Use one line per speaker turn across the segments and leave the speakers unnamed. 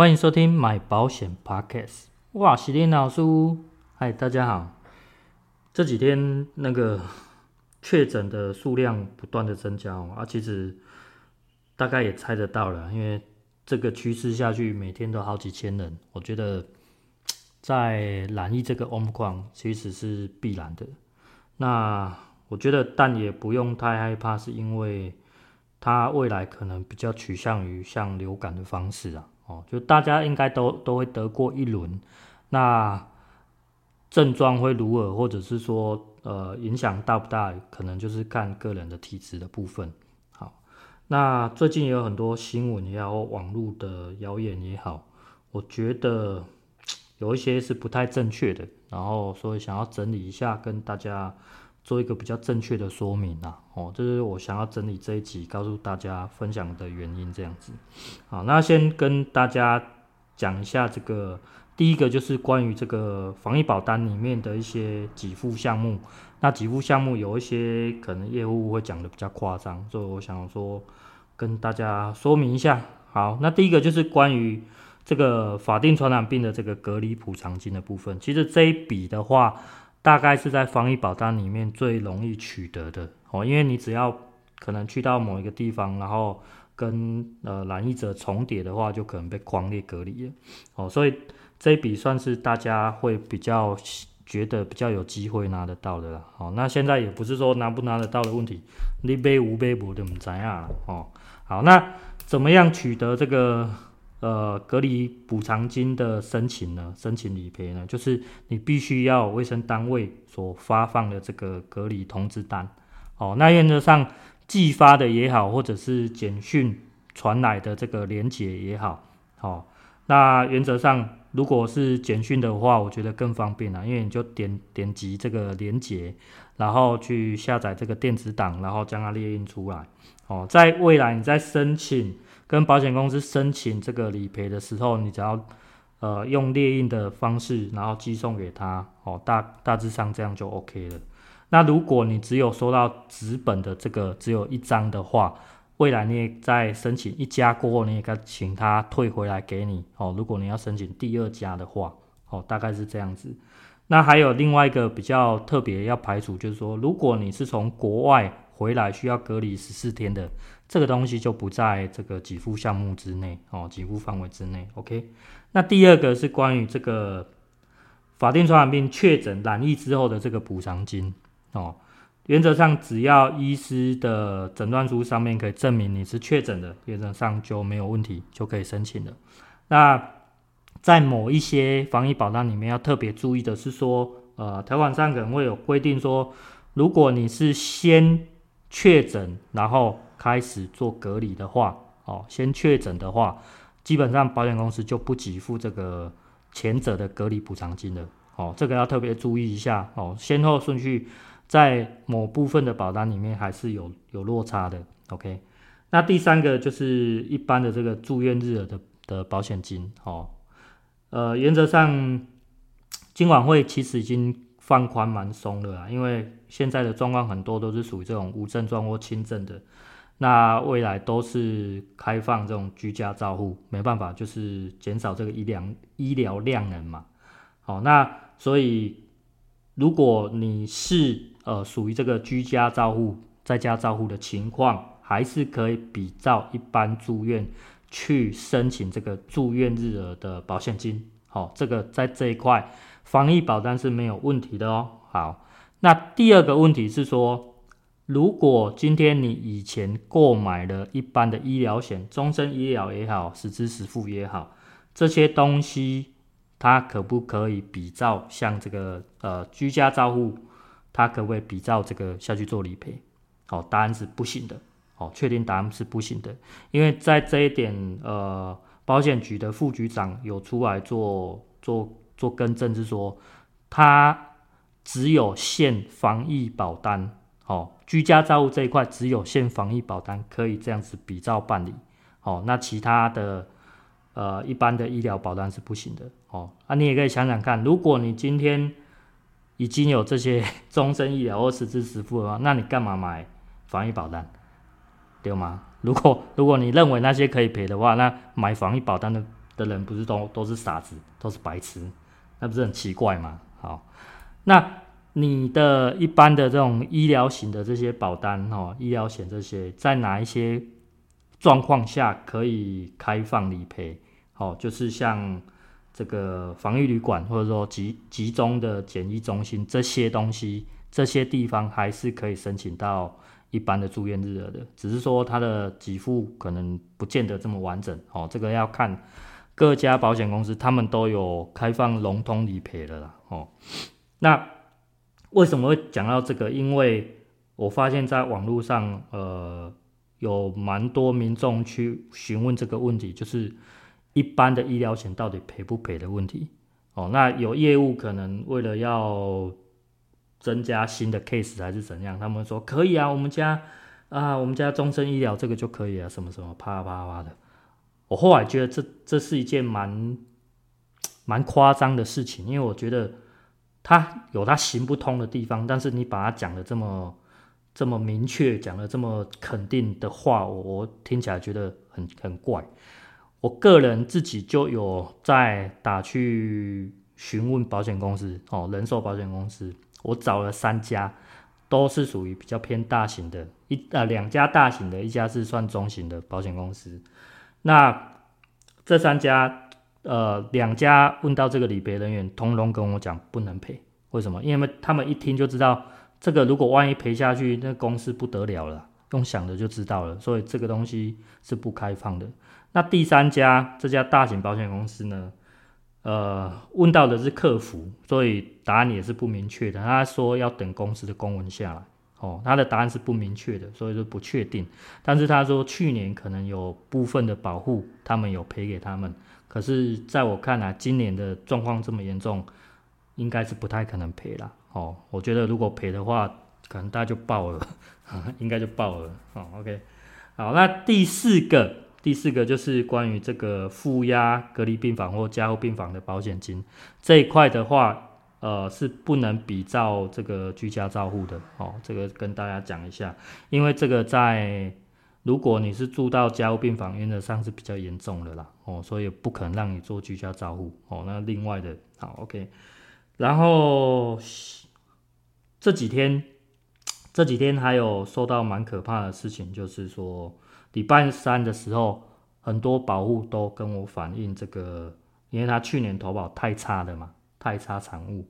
欢迎收听买保险 Podcast。哇，喜林老师，嗨，大家好。这几天那个 确诊的数量不断的增加哦，啊，其实大概也猜得到了，因为这个趋势下去，每天都好几千人，我觉得 在染疫这个 Omicron 其实是必然的。那我觉得，但也不用太害怕，是因为它未来可能比较趋向于像流感的方式啊。哦，就大家应该都都会得过一轮，那症状会如何，或者是说呃影响大不大，可能就是看个人的体质的部分。好，那最近也有很多新闻也好，网络的谣言也好，我觉得有一些是不太正确的，然后所以想要整理一下，跟大家。做一个比较正确的说明啊，哦，这是我想要整理这一集告诉大家分享的原因，这样子。好，那先跟大家讲一下这个，第一个就是关于这个防疫保单里面的一些给付项目。那给付项目有一些可能业务会讲的比较夸张，所以我想说跟大家说明一下。好，那第一个就是关于这个法定传染病的这个隔离补偿金的部分。其实这一笔的话。大概是在防疫保单里面最容易取得的哦，因为你只要可能去到某一个地方，然后跟呃染疫者重叠的话，就可能被匡列隔离了哦，所以这一笔算是大家会比较觉得比较有机会拿得到的啦。哦，那现在也不是说拿不拿得到的问题，你背无背不的不知啊哦。好，那怎么样取得这个？呃，隔离补偿金的申请呢，申请理赔呢，就是你必须要卫生单位所发放的这个隔离通知单。哦，那原则上寄发的也好，或者是简讯传来的这个连结也好，哦，那原则上如果是简讯的话，我觉得更方便了，因为你就点点击这个连结，然后去下载这个电子档，然后将它列印出来。哦，在未来你在申请。跟保险公司申请这个理赔的时候，你只要呃用列印的方式，然后寄送给他，哦，大大致上这样就 OK 了。那如果你只有收到纸本的这个只有一张的话，未来你也在申请一家过后，你也该请他退回来给你哦。如果你要申请第二家的话，哦，大概是这样子。那还有另外一个比较特别要排除，就是说，如果你是从国外回来需要隔离十四天的。这个东西就不在这个给付项目之内哦，给付范围之内。OK，那第二个是关于这个法定传染病确诊染疫之后的这个补偿金哦。原则上，只要医师的诊断书上面可以证明你是确诊的，原则上就没有问题，就可以申请了。那在某一些防疫保单里面要特别注意的是说，呃，条款上可能会有规定说，如果你是先确诊，然后开始做隔离的话，哦，先确诊的话，基本上保险公司就不给付这个前者的隔离补偿金了。哦，这个要特别注意一下。哦，先后顺序在某部分的保单里面还是有有落差的。OK，那第三个就是一般的这个住院日额的的保险金。哦，呃，原则上金管会其实已经放宽蛮松的啦，因为现在的状况很多都是属于这种无症状或轻症的。那未来都是开放这种居家照护，没办法，就是减少这个医疗医疗量能嘛。好，那所以如果你是呃属于这个居家照护、在家照护的情况，还是可以比照一般住院去申请这个住院日额的保险金。好，这个在这一块防疫保单是没有问题的哦。好，那第二个问题是说。如果今天你以前购买了一般的医疗险，终身医疗也好，实支实付也好，这些东西它可不可以比照像这个呃居家照护，它可不可以比照这个下去做理赔？好，答案是不行的。好，确定答案是不行的，因为在这一点呃，保险局的副局长有出来做做做更正，是说他只有限防疫保单。哦，居家照护这一块只有限防疫保单可以这样子比照办理，哦，那其他的呃一般的医疗保单是不行的，哦，啊，你也可以想想看，如果你今天已经有这些 终身医疗或实支实付的话，那你干嘛买防疫保单，对吗？如果如果你认为那些可以赔的话，那买防疫保单的的人不是都都是傻子，都是白痴，那不是很奇怪吗？好，那你的一般的这种医疗型的这些保单哦，医疗险这些，在哪一些状况下可以开放理赔？哦，就是像这个防疫旅馆或者说集集中的检疫中心这些东西，这些地方还是可以申请到。一般的住院日额的，只是说它的给付可能不见得这么完整哦。这个要看各家保险公司，他们都有开放融通理赔的啦哦。那为什么会讲到这个？因为我发现在网络上，呃，有蛮多民众去询问这个问题，就是一般的医疗险到底赔不赔的问题哦。那有业务可能为了要增加新的 case 还是怎样？他们说可以啊，我们家啊，我们家终身医疗这个就可以啊，什么什么啪啪啪的。我后来觉得这这是一件蛮蛮夸张的事情，因为我觉得他有他行不通的地方，但是你把它讲的这么这么明确，讲的这么肯定的话，我我听起来觉得很很怪。我个人自己就有在打去询问保险公司哦，人寿保险公司。我找了三家，都是属于比较偏大型的，一呃两家大型的，一家是算中型的保险公司。那这三家呃两家问到这个理赔人员，通通跟我讲不能赔。为什么？因为他们一听就知道，这个如果万一赔下去，那公司不得了了，用想的就知道了。所以这个东西是不开放的。那第三家这家大型保险公司呢？呃，问到的是客服，所以答案也是不明确的。他说要等公司的公文下来，哦，他的答案是不明确的，所以说不确定。但是他说去年可能有部分的保护，他们有赔给他们。可是在我看来，今年的状况这么严重，应该是不太可能赔了。哦，我觉得如果赔的话，可能大家就爆了，应该就爆了。哦，OK，好，那第四个。第四个就是关于这个负压隔离病房或加护病房的保险金这一块的话，呃，是不能比照这个居家照护的哦。这个跟大家讲一下，因为这个在如果你是住到加护病房，原则上是比较严重的啦哦，所以不可能让你做居家照护哦。那另外的，好，OK，然后这几天这几天还有收到蛮可怕的事情，就是说。礼拜三的时候，很多保户都跟我反映这个，因为他去年投保太差的嘛，太差产物，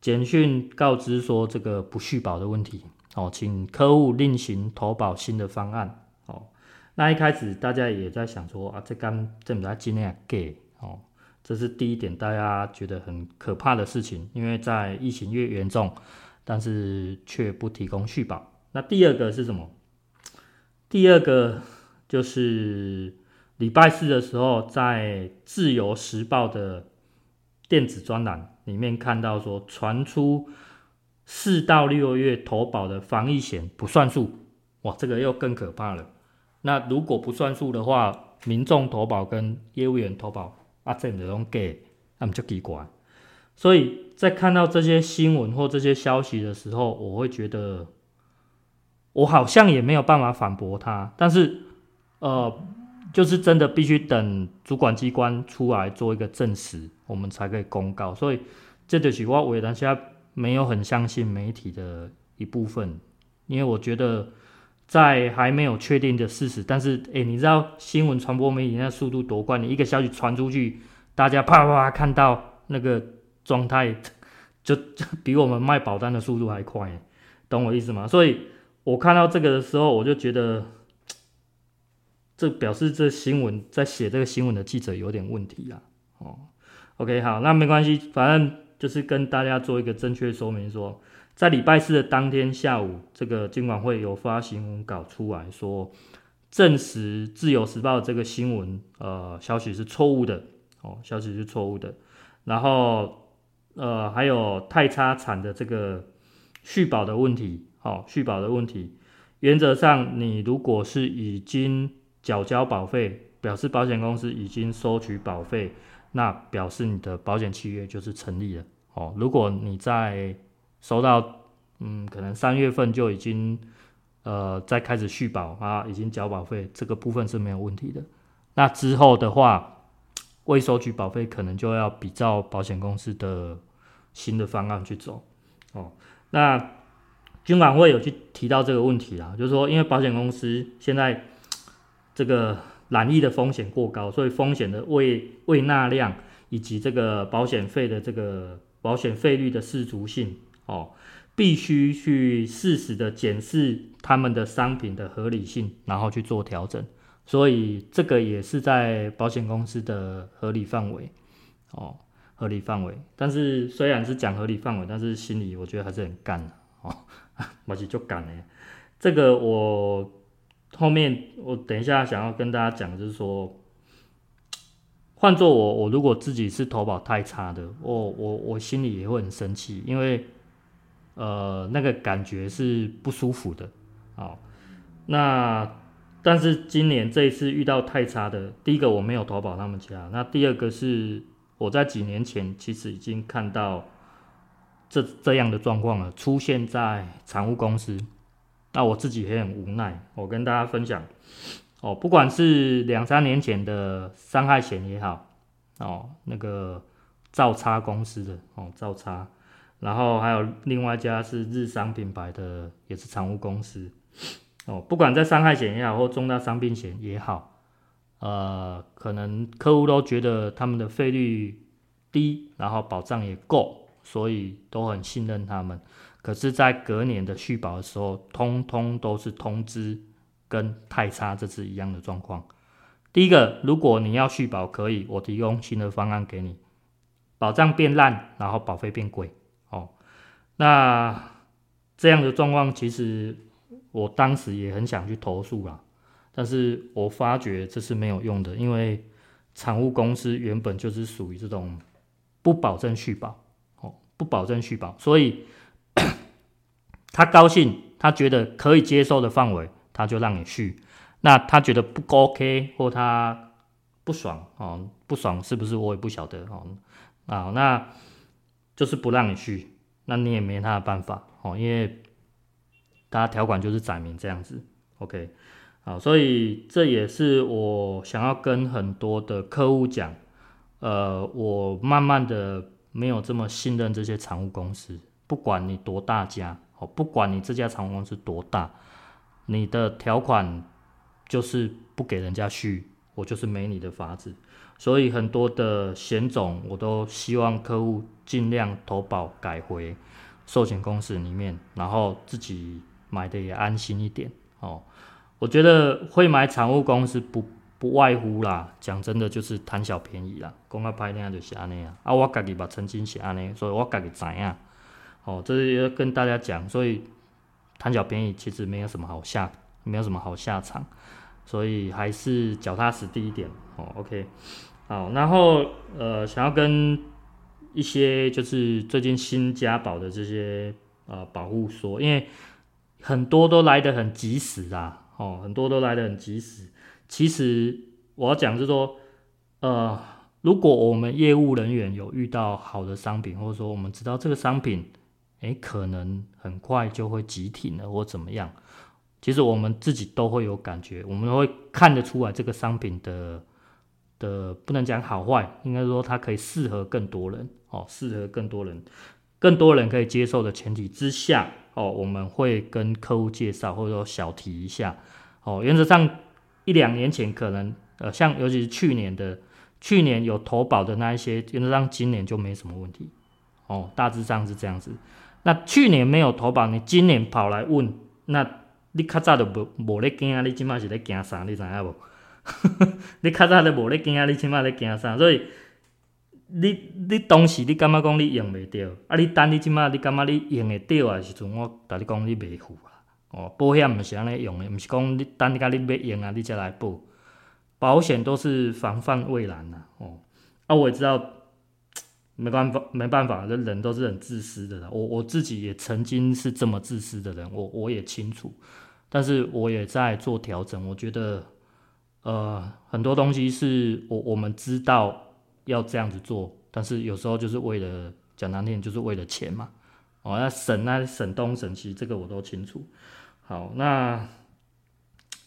简讯告知说这个不续保的问题，哦，请客户另行投保新的方案，哦，那一开始大家也在想说啊，这刚这么大今天给，哦，这是第一点，大家觉得很可怕的事情，因为在疫情越严重，但是却不提供续保。那第二个是什么？第二个就是礼拜四的时候，在《自由时报》的电子专栏里面看到说，传出四到六月投保的防疫险不算数，哇，这个又更可怕了。那如果不算数的话，民众投保跟业务员投保啊，这么种给，那么就奇怪。所以在看到这些新闻或这些消息的时候，我会觉得。我好像也没有办法反驳他，但是，呃，就是真的必须等主管机关出来做一个证实，我们才可以公告。所以，这就是我为人家没有很相信媒体的一部分，因为我觉得在还没有确定的事实，但是，诶，你知道新闻传播媒体那速度多快？你一个消息传出去，大家啪啪啪看到那个状态，就比我们卖保单的速度还快，懂我意思吗？所以。我看到这个的时候，我就觉得，这表示这新闻在写这个新闻的记者有点问题啦。哦，OK，好，那没关系，反正就是跟大家做一个正确说明说，在礼拜四的当天下午，这个监管会有发新闻稿出来说，证实《自由时报》这个新闻呃消息是错误的，哦，消息是错误的，然后呃还有太差产的这个续保的问题。好，续保的问题，原则上，你如果是已经缴交保费，表示保险公司已经收取保费，那表示你的保险契约就是成立了。哦，如果你在收到，嗯，可能三月份就已经，呃，在开始续保啊，已经缴保费，这个部分是没有问题的。那之后的话，未收取保费，可能就要比照保险公司的新的方案去走。哦，那金管会有去提到这个问题啦，就是说，因为保险公司现在这个染疫的风险过高，所以风险的未未纳量以及这个保险费的这个保险费率的适足性，哦。必须去适时的检视他们的商品的合理性，然后去做调整。所以这个也是在保险公司的合理范围哦，合理范围。但是虽然是讲合理范围，但是心里我觉得还是很干哦，我是就干的。这个我后面我等一下想要跟大家讲，就是说，换做我，我如果自己是投保太差的，我我我心里也会很生气，因为。呃，那个感觉是不舒服的，哦，那但是今年这一次遇到太差的，第一个我没有投保他们家，那第二个是我在几年前其实已经看到这这样的状况了，出现在产物公司，那我自己也很无奈，我跟大家分享，哦，不管是两三年前的伤害险也好，哦，那个造差公司的哦，造差。然后还有另外一家是日商品牌的，也是常务公司哦。不管在伤害险也好，或重大伤病险也好，呃，可能客户都觉得他们的费率低，然后保障也够，所以都很信任他们。可是，在隔年的续保的时候，通通都是通知跟太差这次一样的状况。第一个，如果你要续保，可以，我提供新的方案给你，保障变烂，然后保费变贵。哦那这样的状况，其实我当时也很想去投诉啦，但是我发觉这是没有用的，因为产物公司原本就是属于这种不保证续保，哦，不保证续保，所以 他高兴，他觉得可以接受的范围，他就让你去。那他觉得不 OK 或他不爽哦，不爽是不是我也不晓得哦，啊，那就是不让你去。那你也没他的办法哦，因为大家条款就是载明这样子，OK，好，所以这也是我想要跟很多的客户讲，呃，我慢慢的没有这么信任这些产物公司，不管你多大家，哦，不管你这家产物公司多大，你的条款就是不给人家续，我就是没你的法子。所以很多的险种，我都希望客户尽量投保改回寿险公司里面，然后自己买的也安心一点哦。我觉得会买产物公司不不外乎啦，讲真的就是贪小便宜啦。讲个歹听就是安尼啊，啊我家己嘛曾经是安尼，所以我家己知影。哦，这是要跟大家讲，所以贪小便宜其实没有什么好下，没有什么好下场，所以还是脚踏实地一点哦。OK。好，然后呃，想要跟一些就是最近新加保的这些呃保护说，因为很多都来得很及时啊，哦，很多都来得很及时。其实我要讲是说，呃，如果我们业务人员有遇到好的商品，或者说我们知道这个商品，诶，可能很快就会急停了或怎么样，其实我们自己都会有感觉，我们会看得出来这个商品的。的不能讲好坏，应该说它可以适合更多人哦，适合更多人，更多人可以接受的前提之下哦，我们会跟客户介绍或者说小提一下哦。原则上一两年前可能呃，像尤其是去年的，去年有投保的那一些，原则上今年就没什么问题哦，大致上是这样子。那去年没有投保，你今年跑来问，那你较早就无无咧惊，你今麦是咧惊啥？你知影无？你较早都无咧惊，你即马咧惊啥？所以你你当时你感觉讲你用袂着，啊你等你即马你感觉你用会着啊时阵，我甲你讲你袂付啊。哦，保险毋是安尼用的，毋是讲你等你甲你要用啊，你才来报。保险都是防范未然呐。哦，啊我也知道，没办法，没办法，人人都是很自私的啦。我我自己也曾经是这么自私的人，我我也清楚，但是我也在做调整，我觉得。呃，很多东西是我我们知道要这样子做，但是有时候就是为了讲难听，就是为了钱嘛。哦，那省那省东省西，这个我都清楚。好，那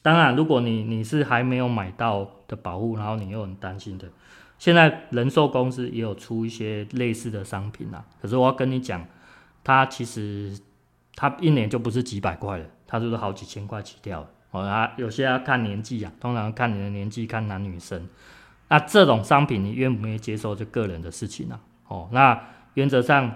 当然，如果你你是还没有买到的保护，然后你又很担心的，现在人寿公司也有出一些类似的商品啊。可是我要跟你讲，它其实它一年就不是几百块了，它就是好几千块起跳。哦啊，有些要看年纪啊，通常看你的年纪，看男女生。那这种商品你愿不愿意接受，就个人的事情了。哦，那原则上，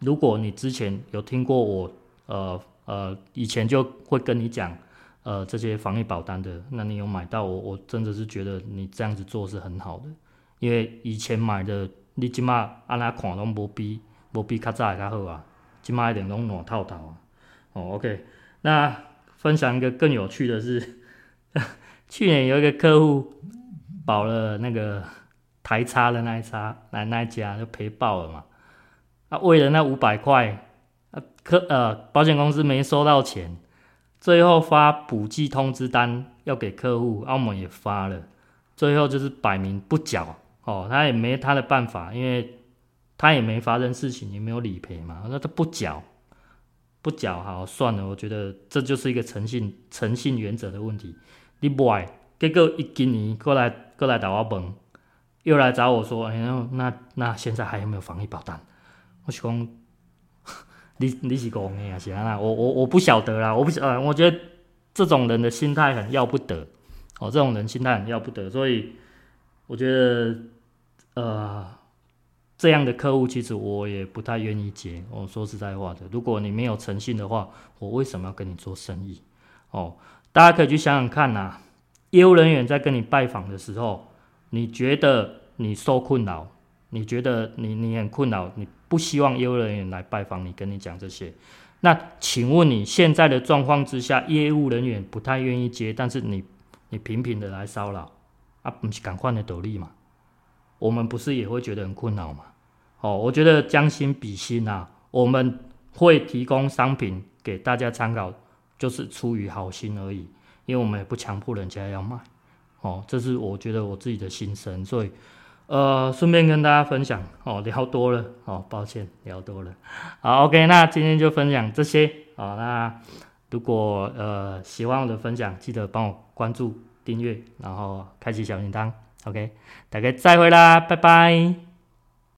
如果你之前有听过我，呃呃，以前就会跟你讲。呃，这些防疫保单的，那你有买到我？我真的是觉得你这样子做是很好的，因为以前买的，你起码按那看拢无比无比较早的较好啊，起码一点拢暖透透啊。哦，OK，那分享一个更有趣的是，去年有一个客户保了那个台差的那一差，来那一家就赔爆了嘛。啊，为了那五百块，啊，客呃保险公司没收到钱。最后发补寄通知单要给客户，澳门也发了，最后就是摆明不缴哦，他也没他的办法，因为他也没发生事情，也没有理赔嘛，那他不缴，不缴好算了，我觉得这就是一个诚信诚信原则的问题。你不爱，结果一今年过来过来找我问，又来找我说，哎，那那现在还有没有防疫保单？我是讲。你你是讲的啊？是啊，我我我不晓得啦，我不晓得，我觉得这种人的心态很要不得，哦，这种人心态很要不得，所以我觉得，呃，这样的客户其实我也不太愿意接。我说实在话的，如果你没有诚信的话，我为什么要跟你做生意？哦，大家可以去想想看呐，业务人员在跟你拜访的时候，你觉得你受困扰？你觉得你你很困扰，你不希望业务人员来拜访你，跟你讲这些。那请问你现在的状况之下，业务人员不太愿意接，但是你你频频的来骚扰，啊，不是赶快的斗笠嘛？我们不是也会觉得很困扰吗？哦，我觉得将心比心啊，我们会提供商品给大家参考，就是出于好心而已，因为我们也不强迫人家要买。哦，这是我觉得我自己的心声，所以。呃，顺便跟大家分享哦，聊多了哦，抱歉，聊多了。好，OK，那今天就分享这些哦。那如果呃喜欢我的分享，记得帮我关注、订阅，然后开启小铃铛。OK，大家再会啦，拜拜。